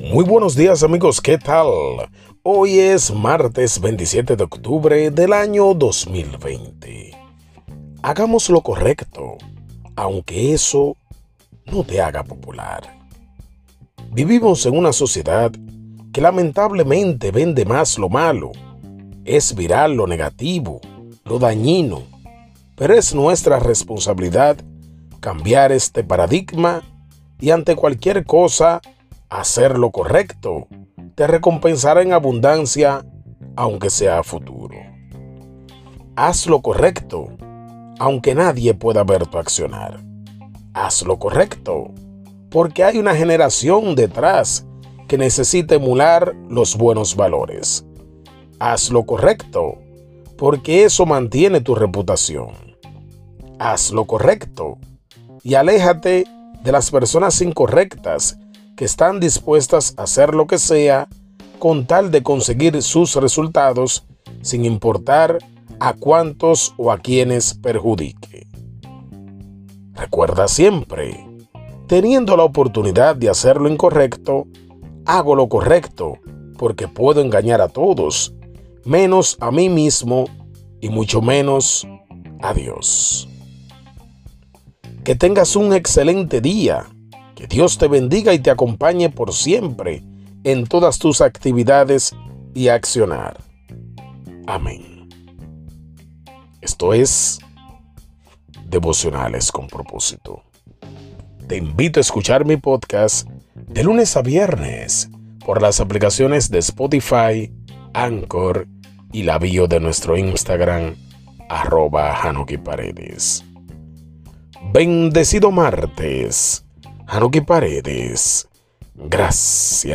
Muy buenos días amigos, ¿qué tal? Hoy es martes 27 de octubre del año 2020. Hagamos lo correcto, aunque eso no te haga popular. Vivimos en una sociedad que lamentablemente vende más lo malo, es viral lo negativo, lo dañino, pero es nuestra responsabilidad cambiar este paradigma y ante cualquier cosa hacer lo correcto te recompensará en abundancia, aunque sea futuro. Haz lo correcto, aunque nadie pueda ver tu accionar. Haz lo correcto, porque hay una generación detrás que necesita emular los buenos valores. Haz lo correcto, porque eso mantiene tu reputación. Haz lo correcto y aléjate de las personas incorrectas que están dispuestas a hacer lo que sea con tal de conseguir sus resultados sin importar a cuántos o a quienes perjudique. Recuerda siempre, teniendo la oportunidad de hacer lo incorrecto, hago lo correcto porque puedo engañar a todos, menos a mí mismo y mucho menos a Dios. Que tengas un excelente día que Dios te bendiga y te acompañe por siempre en todas tus actividades y accionar. Amén. Esto es Devocionales con propósito. Te invito a escuchar mi podcast de lunes a viernes por las aplicaciones de Spotify, Anchor y la bio de nuestro Instagram, arroba Paredes. Bendecido martes Haruki Paredes. Gracias.